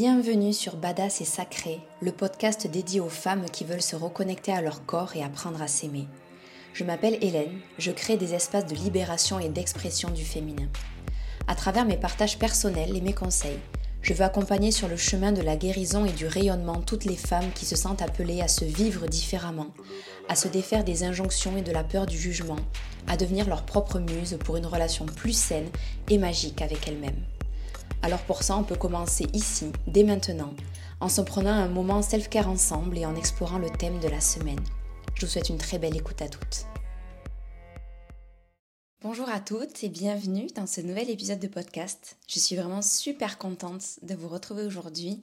Bienvenue sur Badass et Sacré, le podcast dédié aux femmes qui veulent se reconnecter à leur corps et apprendre à s'aimer. Je m'appelle Hélène, je crée des espaces de libération et d'expression du féminin. À travers mes partages personnels et mes conseils, je veux accompagner sur le chemin de la guérison et du rayonnement toutes les femmes qui se sentent appelées à se vivre différemment, à se défaire des injonctions et de la peur du jugement, à devenir leur propre muse pour une relation plus saine et magique avec elles-mêmes. Alors pour ça, on peut commencer ici, dès maintenant, en se prenant un moment self-care ensemble et en explorant le thème de la semaine. Je vous souhaite une très belle écoute à toutes. Bonjour à toutes et bienvenue dans ce nouvel épisode de podcast. Je suis vraiment super contente de vous retrouver aujourd'hui,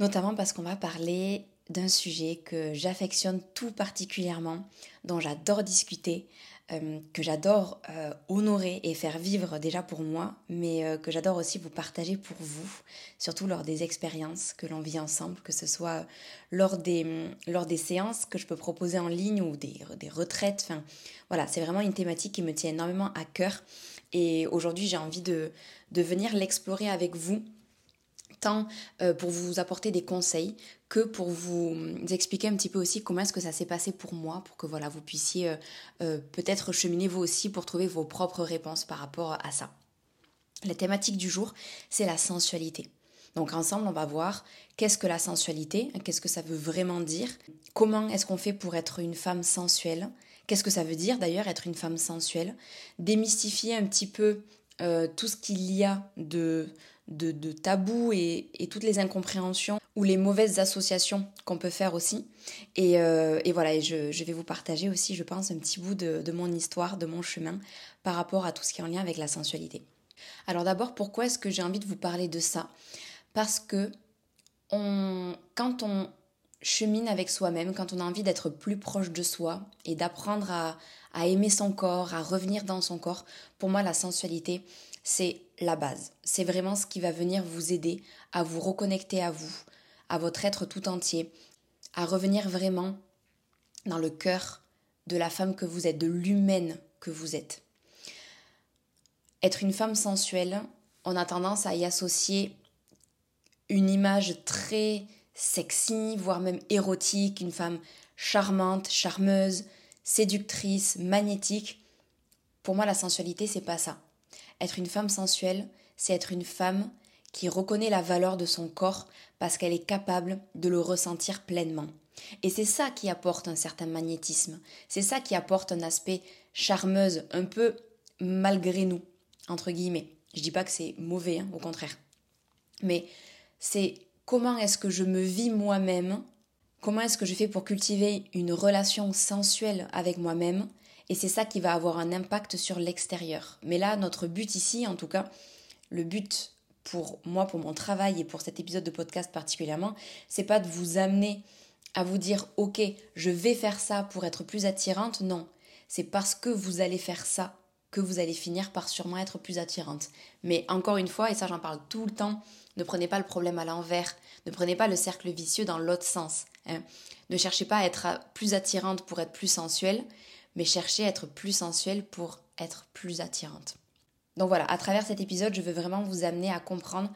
notamment parce qu'on va parler d'un sujet que j'affectionne tout particulièrement, dont j'adore discuter, euh, que j'adore euh, honorer et faire vivre déjà pour moi, mais euh, que j'adore aussi vous partager pour vous, surtout lors des expériences que l'on vit ensemble, que ce soit lors des, lors des séances que je peux proposer en ligne ou des, des retraites. Voilà, c'est vraiment une thématique qui me tient énormément à cœur. Et aujourd'hui, j'ai envie de, de venir l'explorer avec vous tant euh, pour vous apporter des conseils que pour vous expliquer un petit peu aussi comment est-ce que ça s'est passé pour moi, pour que voilà, vous puissiez euh, euh, peut-être cheminer vous aussi pour trouver vos propres réponses par rapport à ça. La thématique du jour, c'est la sensualité. Donc ensemble, on va voir qu'est-ce que la sensualité, qu'est-ce que ça veut vraiment dire, comment est-ce qu'on fait pour être une femme sensuelle, qu'est-ce que ça veut dire d'ailleurs être une femme sensuelle, démystifier un petit peu tout ce qu'il y a de, de, tabous et, toutes les incompréhensions ou les mauvaises associations qu'on peut faire aussi. Et, euh, voilà, et je, vais vous partager aussi, je pense, un petit bout de, mon histoire, de mon chemin par rapport à tout ce qui est en lien avec la sensualité. Alors d'abord, pourquoi est-ce que j'ai envie de vous parler de ça? Parce que quand on chemine avec soi-même, quand on a envie d'être plus proche de soi et d'apprendre à aimer son corps, à revenir dans son corps, pour moi, la sensualité, c'est la base. C'est vraiment ce qui va venir vous aider à vous reconnecter à vous, à votre être tout entier, à revenir vraiment dans le cœur de la femme que vous êtes, de l'humaine que vous êtes. Être une femme sensuelle, on a tendance à y associer une image très sexy, voire même érotique, une femme charmante, charmeuse, séductrice, magnétique. Pour moi, la sensualité, c'est pas ça. Être une femme sensuelle, c'est être une femme qui reconnaît la valeur de son corps parce qu'elle est capable de le ressentir pleinement. Et c'est ça qui apporte un certain magnétisme, c'est ça qui apporte un aspect charmeuse, un peu malgré nous, entre guillemets. Je dis pas que c'est mauvais, hein, au contraire. Mais c'est comment est-ce que je me vis moi-même, comment est-ce que je fais pour cultiver une relation sensuelle avec moi-même? Et c'est ça qui va avoir un impact sur l'extérieur. Mais là, notre but ici, en tout cas, le but pour moi, pour mon travail et pour cet épisode de podcast particulièrement, c'est pas de vous amener à vous dire ok, je vais faire ça pour être plus attirante. Non, c'est parce que vous allez faire ça que vous allez finir par sûrement être plus attirante. Mais encore une fois, et ça j'en parle tout le temps, ne prenez pas le problème à l'envers, ne prenez pas le cercle vicieux dans l'autre sens. Hein. Ne cherchez pas à être plus attirante pour être plus sensuelle, mais chercher à être plus sensuelle pour être plus attirante. Donc voilà, à travers cet épisode, je veux vraiment vous amener à comprendre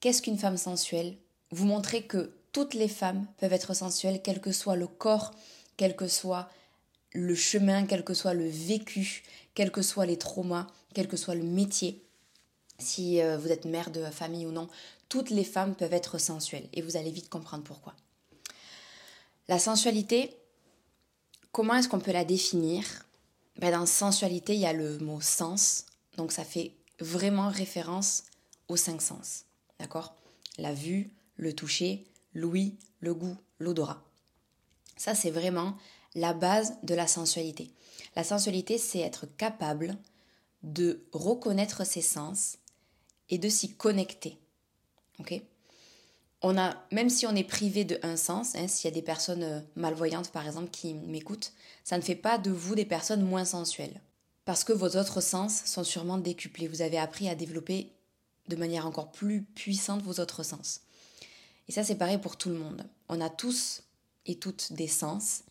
qu'est-ce qu'une femme sensuelle, vous montrer que toutes les femmes peuvent être sensuelles, quel que soit le corps, quel que soit le chemin, quel que soit le vécu, quels que soient les traumas, quel que soit le métier. Si euh, vous êtes mère de famille ou non, toutes les femmes peuvent être sensuelles et vous allez vite comprendre pourquoi. La sensualité, Comment est-ce qu'on peut la définir? Ben Dans sensualité, il y a le mot sens, donc ça fait vraiment référence aux cinq sens. D'accord? La vue, le toucher, l'ouïe, le goût, l'odorat. Ça, c'est vraiment la base de la sensualité. La sensualité, c'est être capable de reconnaître ses sens et de s'y connecter. Ok? On a, même si on est privé de un sens, hein, s'il y a des personnes euh, malvoyantes par exemple qui m'écoutent, ça ne fait pas de vous des personnes moins sensuelles. Parce que vos autres sens sont sûrement décuplés. Vous avez appris à développer de manière encore plus puissante vos autres sens. Et ça c'est pareil pour tout le monde. On a tous et toutes des sens,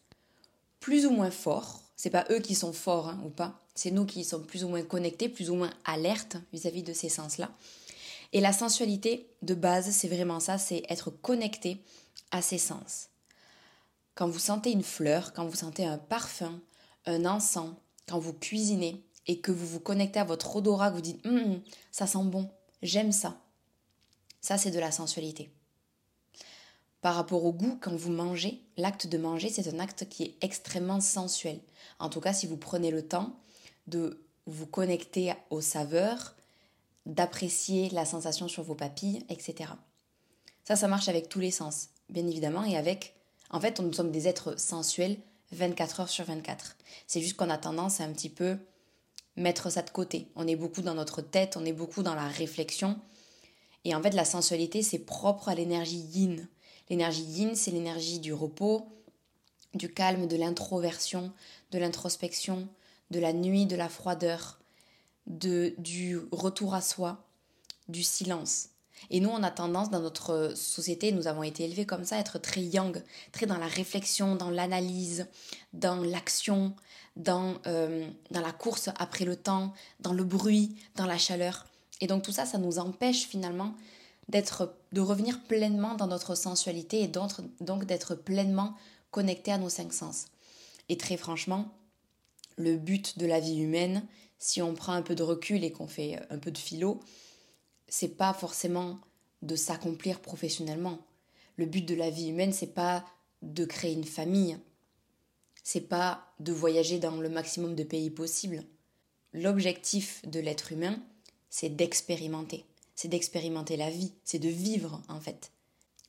plus ou moins forts. C'est pas eux qui sont forts hein, ou pas. C'est nous qui sommes plus ou moins connectés, plus ou moins alertes vis-à-vis -vis de ces sens-là. Et la sensualité de base, c'est vraiment ça, c'est être connecté à ses sens. Quand vous sentez une fleur, quand vous sentez un parfum, un encens, quand vous cuisinez et que vous vous connectez à votre odorat, que vous dites hum, ça sent bon, j'aime ça. Ça, c'est de la sensualité. Par rapport au goût, quand vous mangez, l'acte de manger, c'est un acte qui est extrêmement sensuel. En tout cas, si vous prenez le temps de vous connecter aux saveurs, d'apprécier la sensation sur vos papilles, etc. Ça, ça marche avec tous les sens, bien évidemment, et avec... En fait, nous sommes des êtres sensuels 24 heures sur 24. C'est juste qu'on a tendance à un petit peu mettre ça de côté. On est beaucoup dans notre tête, on est beaucoup dans la réflexion. Et en fait, la sensualité, c'est propre à l'énergie yin. L'énergie yin, c'est l'énergie du repos, du calme, de l'introversion, de l'introspection, de la nuit, de la froideur, de, du retour à soi, du silence. Et nous, on a tendance dans notre société, nous avons été élevés comme ça, à être très yang, très dans la réflexion, dans l'analyse, dans l'action, dans, euh, dans la course après le temps, dans le bruit, dans la chaleur. Et donc tout ça, ça nous empêche finalement d'être, de revenir pleinement dans notre sensualité et donc d'être pleinement connecté à nos cinq sens. Et très franchement, le but de la vie humaine, si on prend un peu de recul et qu'on fait un peu de philo, c'est pas forcément de s'accomplir professionnellement. Le but de la vie humaine, c'est pas de créer une famille. C'est pas de voyager dans le maximum de pays possible. L'objectif de l'être humain, c'est d'expérimenter. C'est d'expérimenter la vie, c'est de vivre en fait.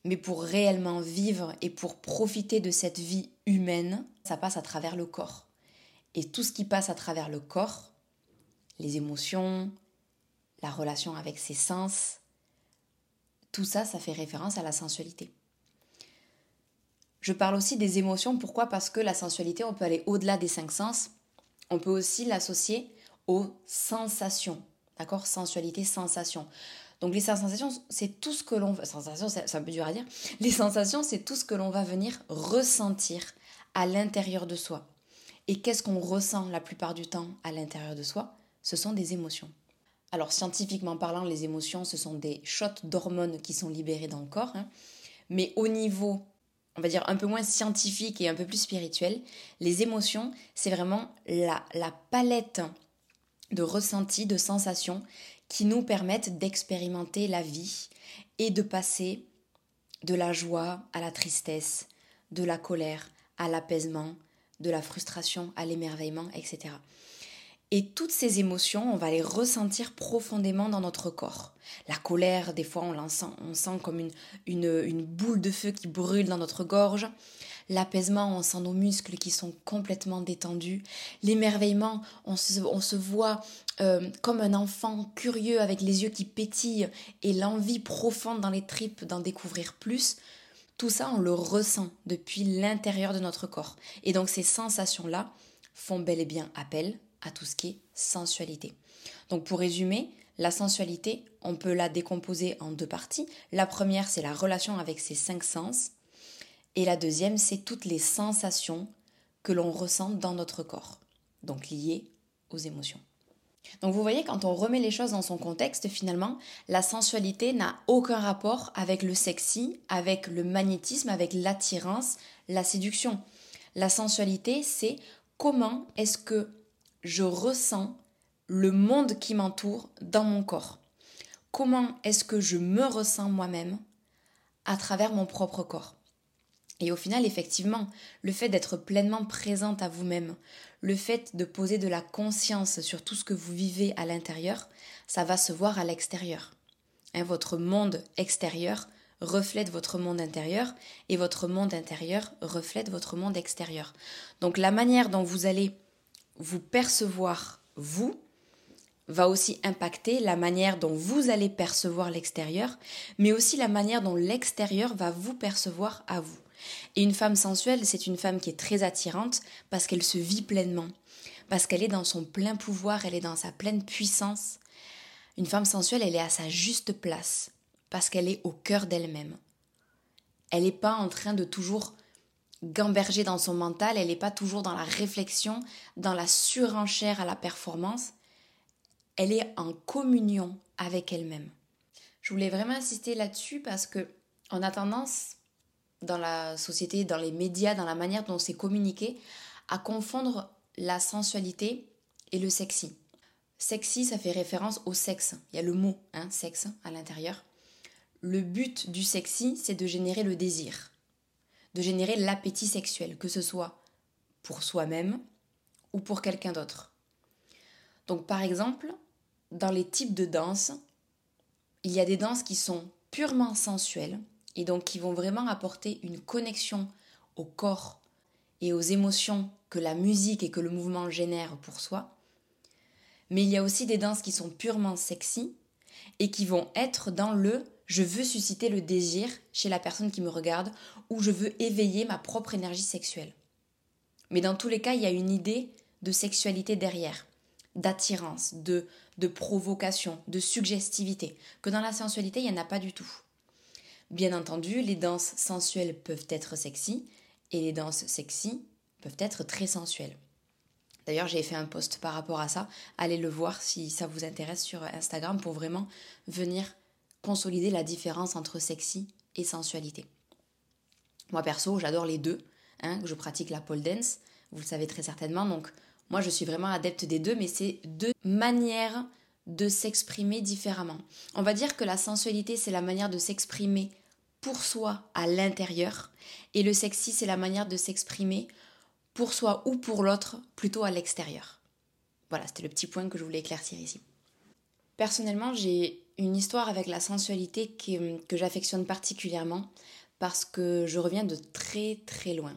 Mais pour réellement vivre et pour profiter de cette vie humaine, ça passe à travers le corps. Et tout ce qui passe à travers le corps, les émotions, la relation avec ses sens, tout ça, ça fait référence à la sensualité. Je parle aussi des émotions, pourquoi? Parce que la sensualité, on peut aller au-delà des cinq sens, on peut aussi l'associer aux sensations, d'accord? Sensualité, sensation. Donc les sensations, c'est tout ce que l'on... Sensations, c'est un peu dur à dire. Les sensations, c'est tout ce que l'on va venir ressentir à l'intérieur de soi. Et qu'est-ce qu'on ressent la plupart du temps à l'intérieur de soi? Ce sont des émotions. Alors scientifiquement parlant, les émotions, ce sont des shots d'hormones qui sont libérés dans le corps. Hein. Mais au niveau, on va dire, un peu moins scientifique et un peu plus spirituel, les émotions, c'est vraiment la, la palette de ressentis, de sensations qui nous permettent d'expérimenter la vie et de passer de la joie à la tristesse, de la colère à l'apaisement, de la frustration à l'émerveillement, etc. Et toutes ces émotions, on va les ressentir profondément dans notre corps. La colère, des fois, on, sent, on sent comme une, une, boule de feu qui brûle dans notre gorge. L'apaisement, on sent nos muscles qui sont complètement détendus. L'émerveillement, on se, on se voit euh, comme un enfant curieux avec les yeux qui pétillent et l'envie profonde dans les tripes d'en découvrir plus. Tout ça, on le ressent depuis l'intérieur de notre corps. Et donc ces sensations-là font bel et bien appel à tout ce qui est sensualité. Donc pour résumer, la sensualité, on peut la décomposer en deux parties. La première, c'est la relation avec ses cinq sens. Et la deuxième, c'est toutes les sensations que l'on ressent dans notre corps, donc liées aux émotions. Donc vous voyez, quand on remet les choses dans son contexte, finalement, la sensualité n'a aucun rapport avec le sexy, avec le magnétisme, avec l'attirance, la séduction. La sensualité, c'est comment est-ce que je ressens le monde qui m'entoure dans mon corps. Comment est-ce que je me ressens moi-même à travers mon propre corps? Et au final, effectivement, le fait d'être pleinement présente à vous-même, le fait de poser de la conscience sur tout ce que vous vivez à l'intérieur, ça va se voir à l'extérieur. Hein, votre monde extérieur reflète votre monde intérieur et votre monde intérieur reflète votre monde extérieur. Donc la manière dont vous allez vous percevoir vous va aussi impacter la manière dont vous allez percevoir l'extérieur, mais aussi la manière dont l'extérieur va vous percevoir à vous. Et une femme sensuelle, c'est une femme qui est très attirante parce qu'elle se vit pleinement, parce qu'elle est dans son plein pouvoir, elle est dans sa pleine puissance. Une femme sensuelle, elle est à sa juste place, parce qu'elle est au cœur d'elle-même. Elle n'est pas en train de toujours gamberger dans son mental, elle n'est pas toujours dans la réflexion, dans la surenchère à la performance, elle est en communion avec elle-même. Je voulais vraiment insister là-dessus parce que on a tendance dans la société, dans les médias, dans la manière dont c'est communiqué, à confondre la sensualité et le sexy. Sexy, ça fait référence au sexe. Il y a le mot hein, sexe à l'intérieur. Le but du sexy, c'est de générer le désir, de générer l'appétit sexuel, que ce soit pour soi-même ou pour quelqu'un d'autre. Donc par exemple, dans les types de danse, il y a des danses qui sont purement sensuelles et donc qui vont vraiment apporter une connexion au corps et aux émotions que la musique et que le mouvement génèrent pour soi. Mais il y a aussi des danses qui sont purement sexy et qui vont être dans le je veux susciter le désir chez la personne qui me regarde ou je veux éveiller ma propre énergie sexuelle. Mais dans tous les cas, il y a une idée de sexualité derrière, d'attirance, de, provocation, de suggestivité, que dans la sensualité, il n'y en a pas du tout. Bien entendu, les danses sensuelles peuvent être sexy et les danses sexy peuvent être très sensuelles. D'ailleurs, j'ai fait un post par rapport à ça. Allez le voir si ça vous intéresse sur Instagram pour vraiment venir consolider la différence entre sexy et sensualité. Moi perso, j'adore les deux. Hein, je pratique la pole dance, vous le savez très certainement. Donc moi, je suis vraiment adepte des deux, mais c'est deux manières de s'exprimer différemment. On va dire que la sensualité, c'est la manière de s'exprimer pour soi à l'intérieur, et le sexy, c'est la manière de s'exprimer pour soi ou pour l'autre, plutôt à l'extérieur. Voilà, c'était le petit point que je voulais éclaircir ici. Personnellement, j'ai une histoire avec la sensualité que j'affectionne particulièrement parce que je reviens de très très loin.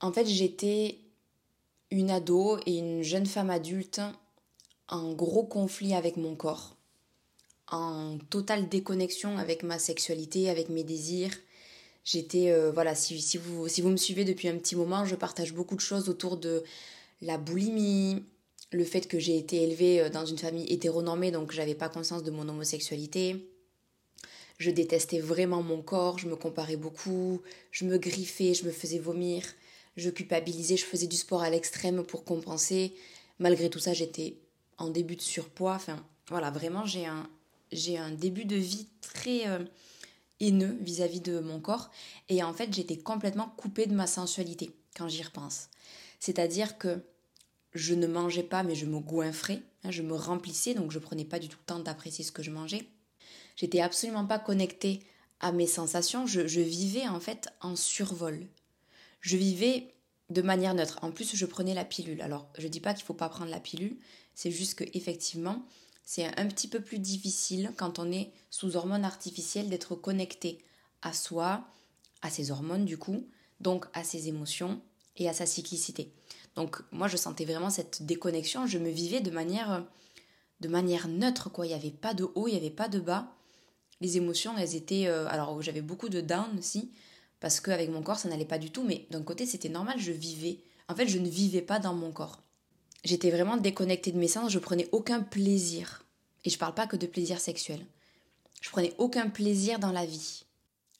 En fait, j'étais une ado et une jeune femme adulte en gros conflit avec mon corps, en totale déconnexion avec ma sexualité, avec mes désirs, J'étais, euh, voilà, si, si, vous, si vous me suivez depuis un petit moment, je partage beaucoup de choses autour de la boulimie, le fait que j'ai été élevée euh, dans une famille hétéronormée, donc j'avais pas conscience de mon homosexualité. Je détestais vraiment mon corps, je me comparais beaucoup, je me griffais, je me faisais vomir, je culpabilisais, je faisais du sport à l'extrême pour compenser. Malgré tout ça, j'étais en début de surpoids. Enfin, voilà, vraiment, j'ai un, j'ai un début de vie très. Euh, haineux vis-à-vis de mon corps. Et en fait, j'étais complètement coupée de ma sensualité quand j'y repense. C'est-à-dire que je ne mangeais pas, mais je me goinfrais, hein, je me remplissais, donc je prenais pas du tout le temps d'apprécier ce que je mangeais. J'étais absolument pas connectée à mes sensations, je, vivais en fait en survol. Je vivais de manière neutre. En plus, je prenais la pilule. Alors, je dis pas qu'il faut pas prendre la pilule, c'est juste que effectivement, c'est un petit peu plus difficile quand on est sous hormones artificielles d'être connecté à soi, à ses hormones du coup, donc à ses émotions et à sa cyclicité. Donc moi je sentais vraiment cette déconnexion, je me vivais de manière de manière neutre quoi, il n'y avait pas de haut, il n'y avait pas de bas. Les émotions, elles étaient euh, alors j'avais beaucoup de down aussi parce qu'avec mon corps ça n'allait pas du tout mais d'un côté c'était normal, je vivais. En fait, je ne vivais pas dans mon corps. J'étais vraiment déconnectée de mes sens, je prenais aucun plaisir. Et je parle pas que de plaisir sexuel. Je prenais aucun plaisir dans la vie.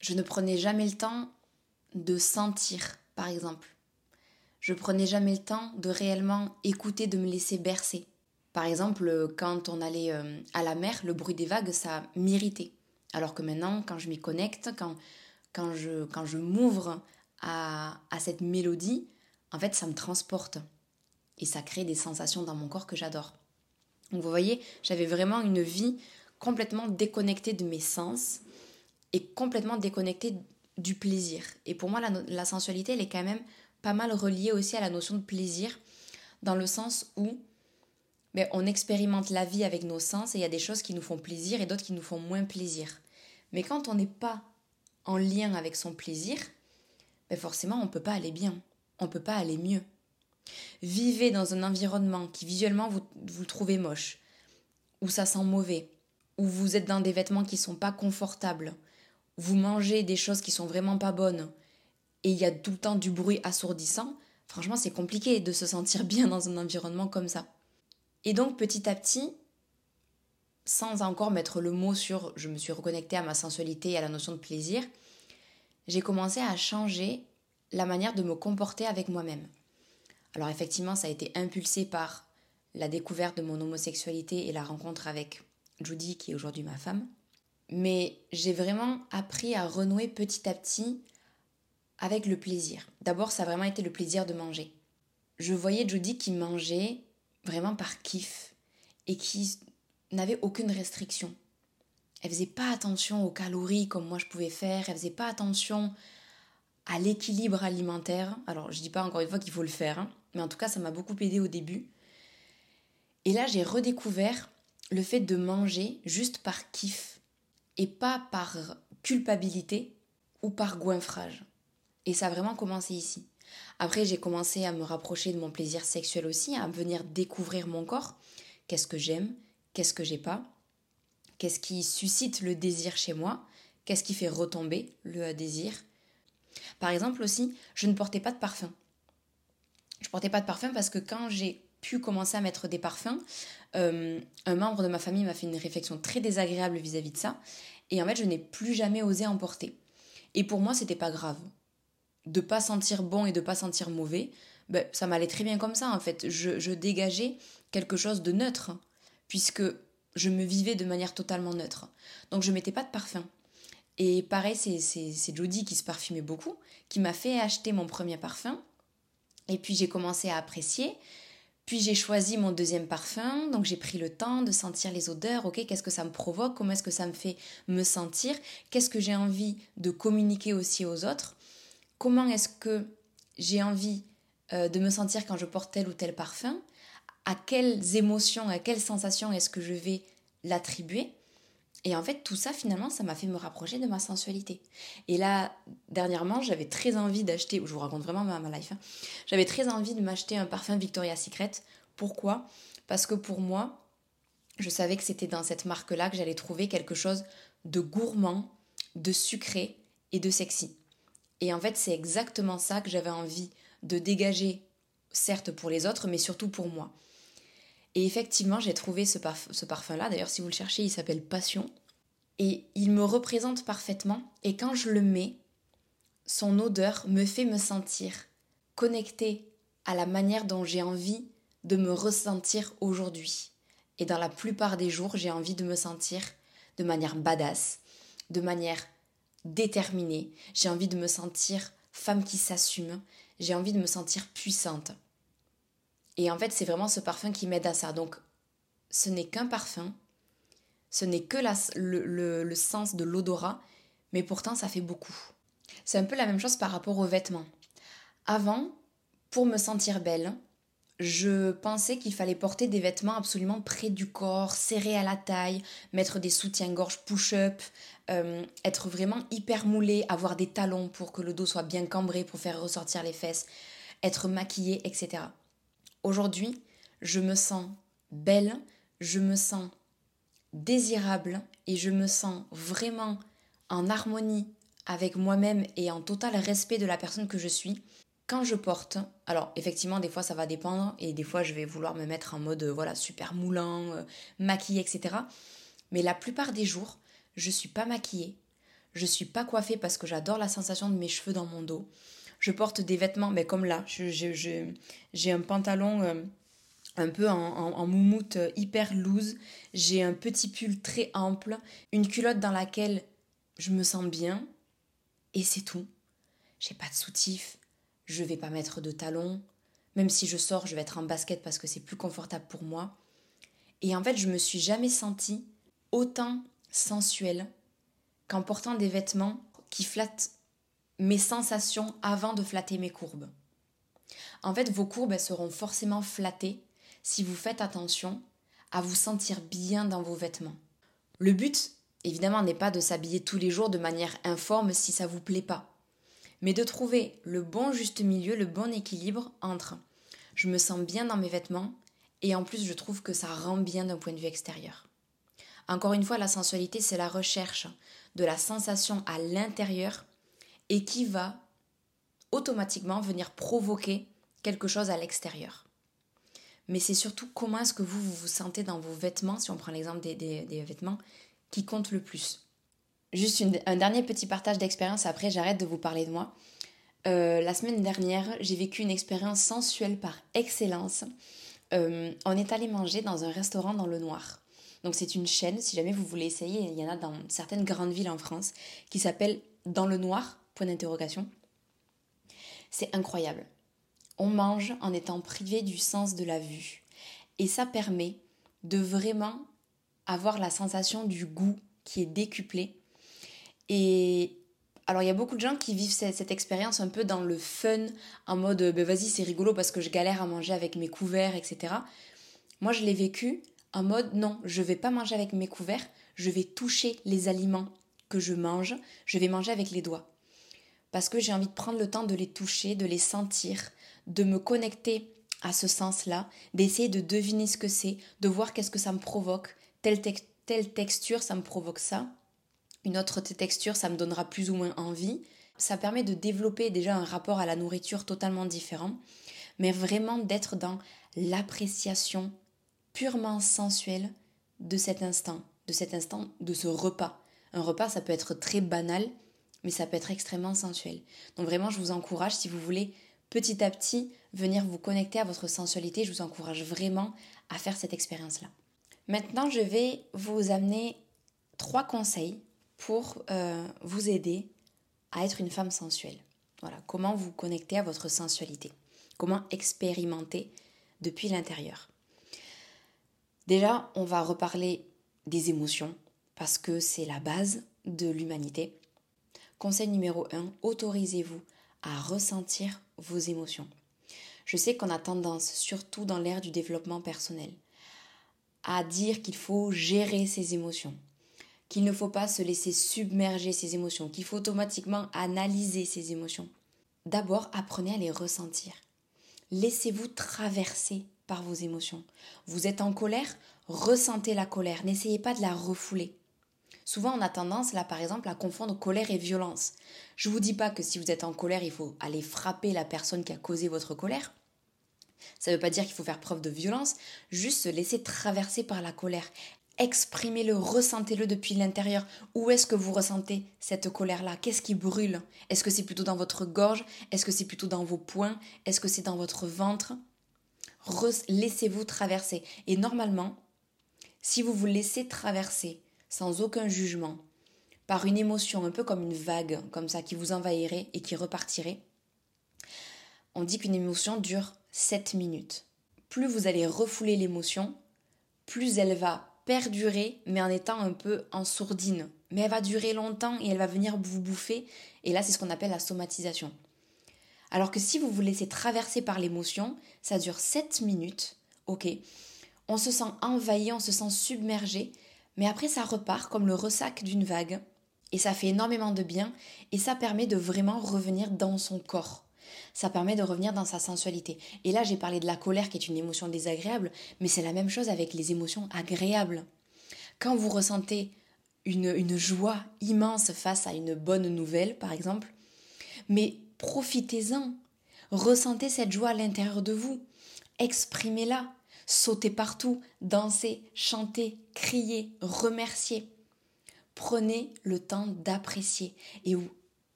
Je ne prenais jamais le temps de sentir, par exemple. Je prenais jamais le temps de réellement écouter, de me laisser bercer. Par exemple, quand on allait euh, à la mer, le bruit des vagues, ça m'irritait. Alors que maintenant, quand je m'y connecte, quand, quand je, quand je m'ouvre à, à cette mélodie, en fait, ça me transporte et ça crée des sensations dans mon corps que j'adore. Donc vous voyez, j'avais vraiment une vie complètement déconnectée de mes sens et complètement déconnectée du plaisir. Et pour moi, la, sensualité, elle est quand même pas mal reliée aussi à la notion de plaisir, dans le sens où ben, on expérimente la vie avec nos sens et il y a des choses qui nous font plaisir et d'autres qui nous font moins plaisir. Mais quand on n'est pas en lien avec son plaisir, ben forcément on ne peut pas aller bien, on ne peut pas aller mieux. Vivez dans un environnement qui visuellement vous, vous trouvez moche, où ça sent mauvais, où vous êtes dans des vêtements qui sont pas confortables, vous mangez des choses qui sont vraiment pas bonnes, et il y a tout le temps du bruit assourdissant, franchement c'est compliqué de se sentir bien dans un environnement comme ça. Et donc petit à petit, sans encore mettre le mot sur je me suis reconnectée à ma sensualité et à la notion de plaisir, j'ai commencé à changer la manière de me comporter avec moi-même. Alors effectivement, ça a été impulsé par la découverte de mon homosexualité et la rencontre avec Judy, qui est aujourd'hui ma femme. Mais j'ai vraiment appris à renouer petit à petit avec le plaisir. D'abord, ça a vraiment été le plaisir de manger. Je voyais Jodie qui mangeait vraiment par kiff et qui n'avait aucune restriction. Elle faisait pas attention aux calories comme moi je pouvais faire, elle faisait pas attention à l'équilibre alimentaire. Alors, je dis pas encore une fois qu'il faut le faire, hein, mais en tout cas, ça m'a beaucoup aidé au début. Et là, j'ai redécouvert le fait de manger juste par kiff et pas par culpabilité ou par goinfrage. Et ça a vraiment commencé ici. Après, j'ai commencé à me rapprocher de mon plaisir sexuel aussi, à venir découvrir mon corps. Qu'est-ce que j'aime? Qu'est-ce que j'ai pas? Qu'est-ce qui suscite le désir chez moi? Qu'est-ce qui fait retomber le désir? Par exemple aussi, je ne portais pas de parfum. Je portais pas de parfum parce que quand j'ai pu commencer à mettre des parfums, euh, un membre de ma famille m'a fait une réflexion très désagréable vis-à-vis de ça. Et en fait, je n'ai plus jamais osé en porter. Et pour moi, c'était pas grave. De pas sentir bon et de pas sentir mauvais, ben, ça m'allait très bien comme ça en fait. Je, dégageais quelque chose de neutre, puisque je me vivais de manière totalement neutre. Donc je mettais pas de parfum. Et pareil, c'est Jodie qui se parfumait beaucoup, qui m'a fait acheter mon premier parfum. Et puis j'ai commencé à apprécier. Puis j'ai choisi mon deuxième parfum, donc j'ai pris le temps de sentir les odeurs, ok, qu'est-ce que ça me provoque, comment est-ce que ça me fait me sentir, qu'est-ce que j'ai envie de communiquer aussi aux autres, comment est-ce que j'ai envie euh, de me sentir quand je porte tel ou tel parfum, à quelles émotions, à quelles sensations est-ce que je vais l'attribuer? Et en fait, tout ça, finalement, ça m'a fait me rapprocher de ma sensualité. Et là, dernièrement, j'avais très envie d'acheter, je vous raconte vraiment ma, life, hein. j'avais très envie de m'acheter un parfum Victoria's Secret. Pourquoi? Parce que pour moi, je savais que c'était dans cette marque-là que j'allais trouver quelque chose de gourmand, de sucré et de sexy. Et en fait, c'est exactement ça que j'avais envie de dégager, certes pour les autres, mais surtout pour moi. Et effectivement, j'ai trouvé ce, parfum-là. D'ailleurs, si vous le cherchez, il s'appelle Passion. Et il me représente parfaitement. Et quand je le mets, son odeur me fait me sentir connectée à la manière dont j'ai envie de me ressentir aujourd'hui. Et dans la plupart des jours, j'ai envie de me sentir de manière badass, de manière déterminée. J'ai envie de me sentir femme qui s'assume. J'ai envie de me sentir puissante. Et en fait, c'est vraiment ce parfum qui m'aide à ça. Donc, ce n'est qu'un parfum, ce n'est que le, sens de l'odorat, mais pourtant, ça fait beaucoup. C'est un peu la même chose par rapport aux vêtements. Avant, pour me sentir belle, je pensais qu'il fallait porter des vêtements absolument près du corps, serrés à la taille, mettre des soutiens-gorge push-up, euh, être vraiment hyper moulé, avoir des talons pour que le dos soit bien cambré pour faire ressortir les fesses, être maquillée, etc. Aujourd'hui, je me sens belle, je me sens désirable et je me sens vraiment en harmonie avec moi-même et en total respect de la personne que je suis quand je porte. Alors effectivement des fois ça va dépendre et des fois je vais vouloir me mettre en mode voilà super moulant, euh, maquillée etc. Mais la plupart des jours je suis pas maquillée, je suis pas coiffée parce que j'adore la sensation de mes cheveux dans mon dos. Je porte des vêtements, mais comme là, j'ai un pantalon euh, un peu en, moumoute euh, hyper loose. J'ai un petit pull très ample, une culotte dans laquelle je me sens bien, et c'est tout. J'ai pas de soutif, je vais pas mettre de talons. Même si je sors, je vais être en basket parce que c'est plus confortable pour moi. Et en fait, je me suis jamais sentie autant sensuelle qu'en portant des vêtements qui flattent mes sensations avant de flatter mes courbes. En fait, vos courbes elles seront forcément flattées si vous faites attention à vous sentir bien dans vos vêtements. Le but, évidemment, n'est pas de s'habiller tous les jours de manière informe si ça vous plaît pas, mais de trouver le bon juste milieu, le bon équilibre entre je me sens bien dans mes vêtements et en plus je trouve que ça rend bien d'un point de vue extérieur. Encore une fois, la sensualité, c'est la recherche de la sensation à l'intérieur et qui va automatiquement venir provoquer quelque chose à l'extérieur. Mais c'est surtout comment est-ce que vous, vous sentez dans vos vêtements, si on prend l'exemple des, vêtements, qui compte le plus. Juste un dernier petit partage d'expérience, après j'arrête de vous parler de moi. Euh, la semaine dernière, j'ai vécu une expérience sensuelle par excellence. Euh, on est allé manger dans un restaurant dans le noir. Donc c'est une chaîne, si jamais vous voulez essayer, il y en a dans certaines grandes villes en France, qui s'appelle Dans le noir, point d'interrogation. C'est incroyable. On mange en étant privé du sens de la vue. Et ça permet de vraiment avoir la sensation du goût qui est décuplé. Et alors il y a beaucoup de gens qui vivent cette, expérience un peu dans le fun, en mode ben vas-y c'est rigolo parce que je galère à manger avec mes couverts, etc. Moi je l'ai vécu en mode non, je vais pas manger avec mes couverts, je vais toucher les aliments que je mange, je vais manger avec les doigts. Parce que j'ai envie de prendre le temps de les toucher, de les sentir, de me connecter à ce sens-là, d'essayer de deviner ce que c'est, de voir qu'est-ce que ça me provoque, telle, telle texture, ça me provoque ça, une autre texture, ça me donnera plus ou moins envie. Ça permet de développer déjà un rapport à la nourriture totalement différent, mais vraiment d'être dans l'appréciation purement sensuelle de cet instant, de cet instant, de ce repas. Un repas, ça peut être très banal, mais ça peut être extrêmement sensuel. Donc vraiment, je vous encourage, si vous voulez petit à petit venir vous connecter à votre sensualité, je vous encourage vraiment à faire cette expérience-là. Maintenant, je vais vous amener trois conseils pour euh, vous aider à être une femme sensuelle. Voilà, comment vous connecter à votre sensualité, comment expérimenter depuis l'intérieur. Déjà, on va reparler des émotions parce que c'est la base de l'humanité. Conseil numéro 1, autorisez-vous à ressentir vos émotions. Je sais qu'on a tendance, surtout dans l'ère du développement personnel, à dire qu'il faut gérer ses émotions, qu'il ne faut pas se laisser submerger ses émotions, qu'il faut automatiquement analyser ses émotions. D'abord, apprenez à les ressentir. Laissez-vous traverser vos émotions. Vous êtes en colère, ressentez la colère, n'essayez pas de la refouler. Souvent, on a tendance, là par exemple, à confondre colère et violence. Je ne vous dis pas que si vous êtes en colère, il faut aller frapper la personne qui a causé votre colère. Ça ne veut pas dire qu'il faut faire preuve de violence, juste se laisser traverser par la colère exprimez-le, ressentez-le depuis l'intérieur. Où est-ce que vous ressentez cette colère-là? Qu'est-ce qui brûle? Est-ce que c'est plutôt dans votre gorge? Est-ce que c'est plutôt dans vos poings? Est-ce que c'est dans votre ventre? Laissez-vous traverser. Et normalement, si vous vous laissez traverser sans aucun jugement, par une émotion un peu comme une vague, comme ça, qui vous envahirait et qui repartirait, on dit qu'une émotion dure 7 minutes. Plus vous allez refouler l'émotion, plus elle va perdurer, mais en étant un peu en sourdine. Mais elle va durer longtemps et elle va venir vous bouffer. Et là, c'est ce qu'on appelle la somatisation. Alors que si vous vous laissez traverser par l'émotion, ça dure 7 minutes, ok. On se sent envahi, on se sent submergé, mais après ça repart comme le ressac d'une vague. Et ça fait énormément de bien et ça permet de vraiment revenir dans son corps ça permet de revenir dans sa sensualité. Et là, j'ai parlé de la colère qui est une émotion désagréable, mais c'est la même chose avec les émotions agréables. Quand vous ressentez une, une joie immense face à une bonne nouvelle, par exemple, mais profitez-en. Ressentez cette joie à l'intérieur de vous. Exprimez-la. Sautez partout, dansez, chantez, criez, remerciez. Prenez le temps d'apprécier et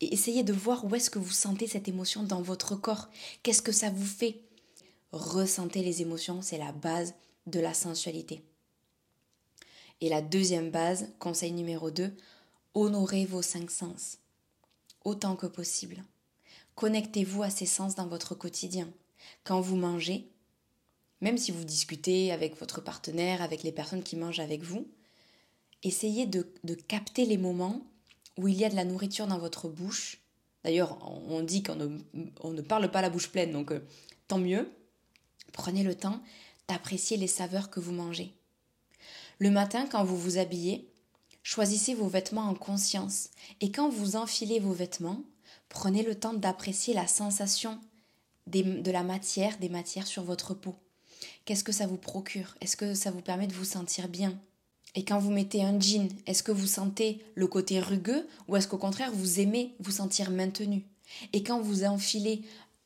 essayez de voir où est-ce que vous sentez cette émotion dans votre corps. Qu'est-ce que ça vous fait? Ressentez les émotions, c'est la base de la sensualité. Et la deuxième base, conseil numéro 2, honorez vos cinq sens autant que possible. Connectez-vous à ces sens dans votre quotidien. Quand vous mangez, même si vous discutez avec votre partenaire, avec les personnes qui mangent avec vous, essayez de, capter les moments où il y a de la nourriture dans votre bouche. D'ailleurs, on dit qu'on ne, on ne parle pas la bouche pleine, donc euh, tant mieux. Prenez le temps d'apprécier les saveurs que vous mangez. Le matin, quand vous vous habillez, choisissez vos vêtements en conscience. Et quand vous enfilez vos vêtements, prenez le temps d'apprécier la sensation de la matière, des matières sur votre peau. Qu'est-ce que ça vous procure? Est-ce que ça vous permet de vous sentir bien? Et quand vous mettez un jean, est-ce que vous sentez le côté rugueux ou est-ce qu'au contraire vous aimez vous sentir maintenu? Et quand vous enfilez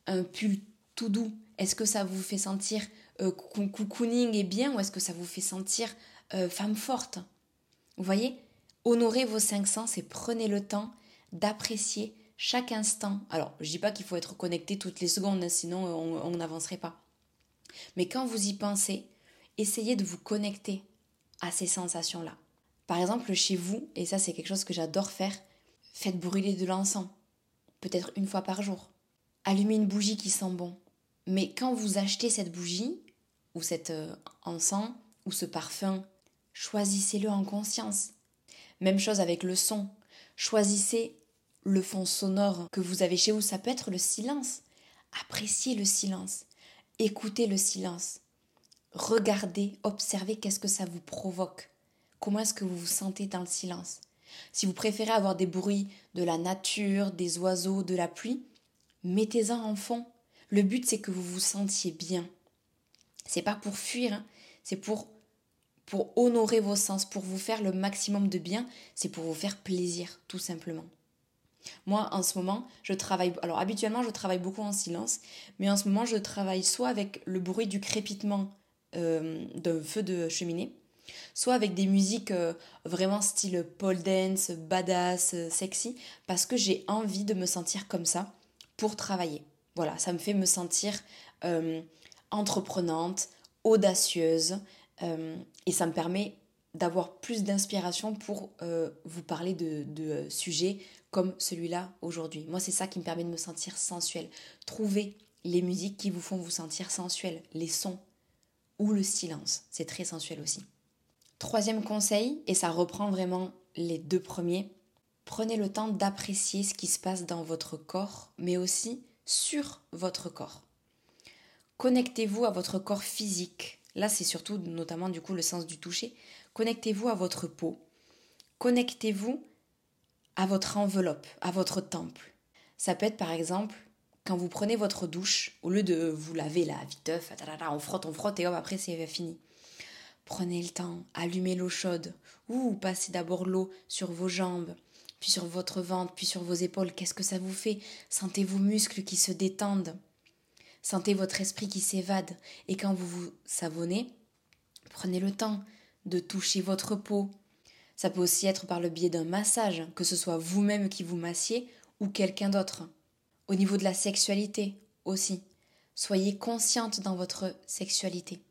un pull tout doux, est-ce que ça vous fait sentir euh, cocooning et bien ou est-ce que ça vous fait sentir euh, femme forte? Vous voyez? Honorez vos cinq sens et prenez le temps d'apprécier chaque instant. Alors, je dis pas qu'il faut être connecté toutes les secondes, hein, sinon on n'avancerait pas. Mais quand vous y pensez, essayez de vous connecter à ces sensations-là. Par exemple, chez vous, et ça c'est quelque chose que j'adore faire, faites brûler de l'encens, peut-être une fois par jour. Allumez une bougie qui sent bon. Mais quand vous achetez cette bougie, ou cet euh, encens, ou ce parfum, choisissez-le en conscience. Même chose avec le son. Choisissez le fond sonore que vous avez chez vous. Ça peut être le silence. Appréciez le silence. Écoutez le silence. Regardez, observez qu'est-ce que ça vous provoque. Comment est-ce que vous vous sentez dans le silence? Si vous préférez avoir des bruits de la nature, des oiseaux, de la pluie, mettez-en en fond. Le but c'est que vous vous sentiez bien. C'est pas pour fuir, hein. c'est pour pour honorer vos sens, pour vous faire le maximum de bien, c'est pour vous faire plaisir, tout simplement. Moi, en ce moment, je travaille. Alors, habituellement, je travaille beaucoup en silence, mais en ce moment, je travaille soit avec le bruit du crépitement euh, d'un feu de cheminée, soit avec des musiques euh, vraiment style pole dance, badass, euh, sexy, parce que j'ai envie de me sentir comme ça pour travailler. Voilà, ça me fait me sentir entreprenante, audacieuse, et ça me permet d'avoir plus d'inspiration pour vous parler de, de sujets comme celui-là aujourd'hui. Moi, c'est ça qui me permet de me sentir sensuelle. Trouver les musiques qui vous font vous sentir sensuelle, les sons, ou le silence. C'est très sensuel aussi. Troisième conseil, et ça reprend vraiment les deux premiers, prenez le temps d'apprécier ce qui se passe dans votre corps, mais aussi sur votre corps. Connectez-vous à votre corps physique. Là, c'est surtout notamment du coup le sens du toucher. Connectez-vous à votre peau. Connectez-vous à votre enveloppe, à votre temple. Ça peut être par exemple quand vous prenez votre douche, au lieu de vous laver là, viteuf, on frotte, on frotte et hop, après c'est fini. Prenez le temps, allumez l'eau chaude, ou passez d'abord l'eau sur vos jambes, puis sur votre ventre, puis sur vos épaules. Qu'est-ce que ça vous fait? Sentez vos muscles qui se détendent. Sentez votre esprit qui s'évade. Et quand vous vous savonnez, prenez le temps de toucher votre peau. Ça peut aussi être par le biais d'un massage, que ce soit vous-même qui vous massiez ou quelqu'un d'autre. Au niveau de la sexualité aussi. Soyez consciente dans votre sexualité.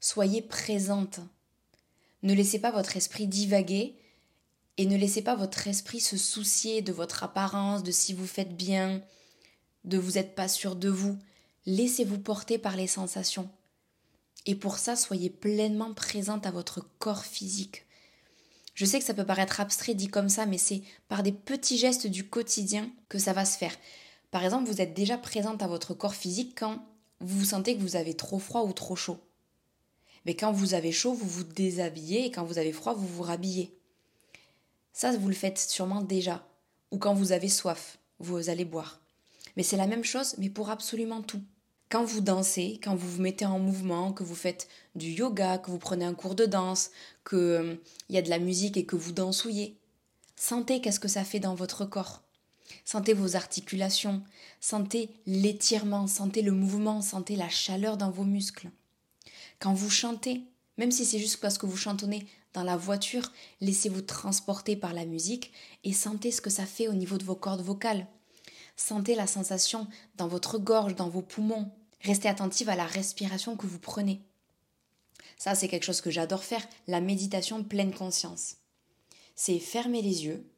Soyez présente. Ne laissez pas votre esprit divaguer et ne laissez pas votre esprit se soucier de votre apparence, de si vous faites bien, de vous n'êtes pas sûr de vous. Laissez-vous porter par les sensations. Et pour ça, soyez pleinement présente à votre corps physique. Je sais que ça peut paraître abstrait dit comme ça, mais c'est par des petits gestes du quotidien que ça va se faire. Par exemple, vous êtes déjà présente à votre corps physique quand vous sentez que vous avez trop froid ou trop chaud. Mais quand vous avez chaud, vous vous déshabillez et quand vous avez froid, vous vous rhabillez. Ça, vous le faites sûrement déjà. Ou quand vous avez soif, vous allez boire. Mais c'est la même chose, mais pour absolument tout. Quand vous dansez, quand vous vous mettez en mouvement, que vous faites du yoga, que vous prenez un cours de danse, qu'il euh, y a de la musique et que vous dansouillez, sentez qu'est-ce que ça fait dans votre corps. Sentez vos articulations, sentez l'étirement, sentez le mouvement, sentez la chaleur dans vos muscles. Quand vous chantez, même si c'est juste parce que vous chantonnez dans la voiture, laissez-vous transporter par la musique et sentez ce que ça fait au niveau de vos cordes vocales. Sentez la sensation dans votre gorge, dans vos poumons. Restez attentive à la respiration que vous prenez. Ça, c'est quelque chose que j'adore faire, la méditation pleine conscience. C'est fermer les yeux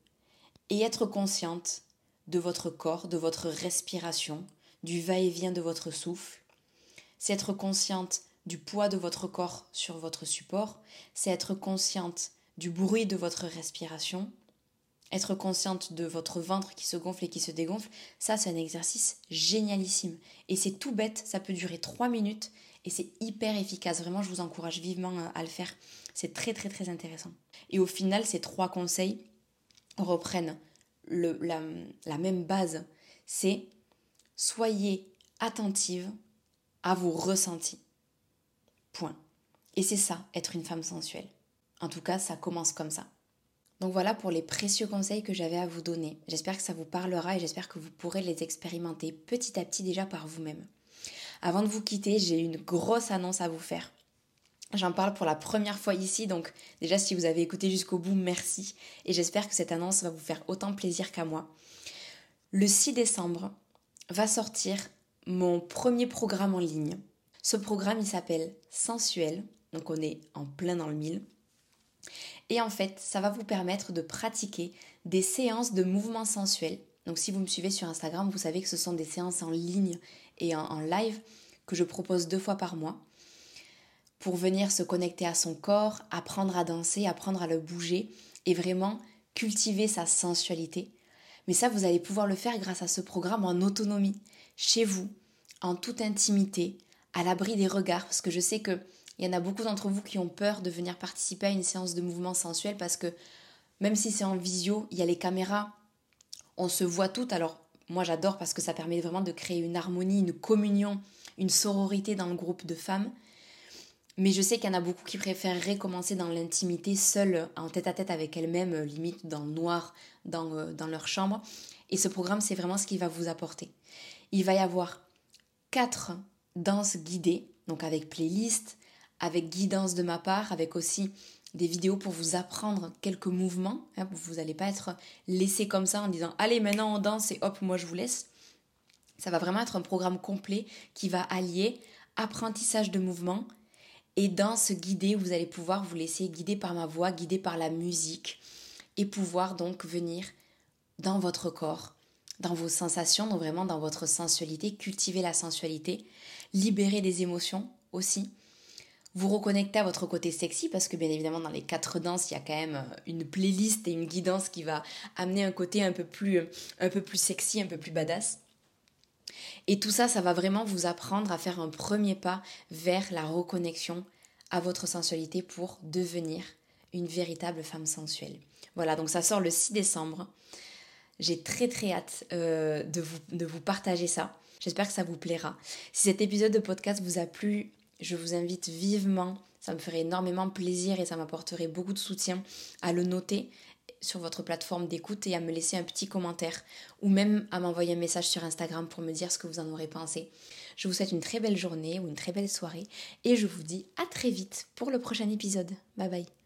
et être consciente de votre corps, de votre respiration, du va-et-vient de votre souffle. C'est être consciente du poids de votre corps sur votre support, c'est être consciente du bruit de votre respiration, être consciente de votre ventre qui se gonfle et qui se dégonfle, ça c'est un exercice génialissime. Et c'est tout bête, ça peut durer 3 minutes et c'est hyper efficace. Vraiment, je vous encourage vivement à le faire. C'est très très très intéressant. Et au final, ces trois conseils reprennent la, même base, c'est soyez attentive à vos ressentis. Point. Et c'est ça, être une femme sensuelle. En tout cas, ça commence comme ça. Donc voilà pour les précieux conseils que j'avais à vous donner. J'espère que ça vous parlera et j'espère que vous pourrez les expérimenter petit à petit déjà par vous-même. Avant de vous quitter, j'ai une grosse annonce à vous faire. J'en parle pour la première fois ici, donc déjà si vous avez écouté jusqu'au bout, merci. Et j'espère que cette annonce va vous faire autant plaisir qu'à moi. Le 6 décembre va sortir mon premier programme en ligne. Ce programme, il s'appelle Sensuel, donc on est en plein dans le mille. Et en fait, ça va vous permettre de pratiquer des séances de mouvements sensuels. Donc si vous me suivez sur Instagram, vous savez que ce sont des séances en ligne et en, live que je propose deux fois par mois pour venir se connecter à son corps, apprendre à danser, apprendre à le bouger et vraiment cultiver sa sensualité. Mais ça, vous allez pouvoir le faire grâce à ce programme en autonomie, chez vous, en toute intimité, à l'abri des regards, parce que je sais qu'il y en a beaucoup d'entre vous qui ont peur de venir participer à une séance de mouvement sensuel parce que même si c'est en visio, il y a les caméras, on se voit toutes. Alors moi j'adore parce que ça permet vraiment de créer une harmonie, une communion, une sororité dans le groupe de femmes. Mais je sais qu'il y en a beaucoup qui préféreraient commencer dans l'intimité, seule, en tête à tête avec elles-mêmes, euh, limite dans le noir, dans, euh, dans leur chambre. Et ce programme, c'est vraiment ce qu'il va vous apporter. Il va y avoir quatre danses guidées, donc avec playlist, avec guidance de ma part, avec aussi des vidéos pour vous apprendre quelques mouvements. Hein, vous n'allez pas être laissé comme ça en disant allez maintenant on danse et hop moi je vous laisse. Ça va vraiment être un programme complet qui va allier apprentissage de mouvements, et dans ce guider, vous allez pouvoir vous laisser guider par ma voix, guider par la musique et pouvoir donc venir dans votre corps, dans vos sensations, donc vraiment dans votre sensualité, cultiver la sensualité, libérer des émotions aussi, vous reconnecter à votre côté sexy parce que bien évidemment dans les quatre danses il y a quand même une playlist et une guidance qui va amener un côté un peu plus un peu plus sexy, un peu plus badass. Et tout ça, ça va vraiment vous apprendre à faire un premier pas vers la reconnexion à votre sensualité pour devenir une véritable femme sensuelle. Voilà, donc ça sort le 6 décembre. J'ai très très hâte euh, de, vous, de vous partager ça. J'espère que ça vous plaira. Si cet épisode de podcast vous a plu, je vous invite vivement, ça me ferait énormément plaisir et ça m'apporterait beaucoup de soutien à le noter sur votre plateforme d'écoute et à me laisser un petit commentaire ou même à m'envoyer un message sur Instagram pour me dire ce que vous en aurez pensé. Je vous souhaite une très belle journée ou une très belle soirée et je vous dis à très vite pour le prochain épisode. Bye bye.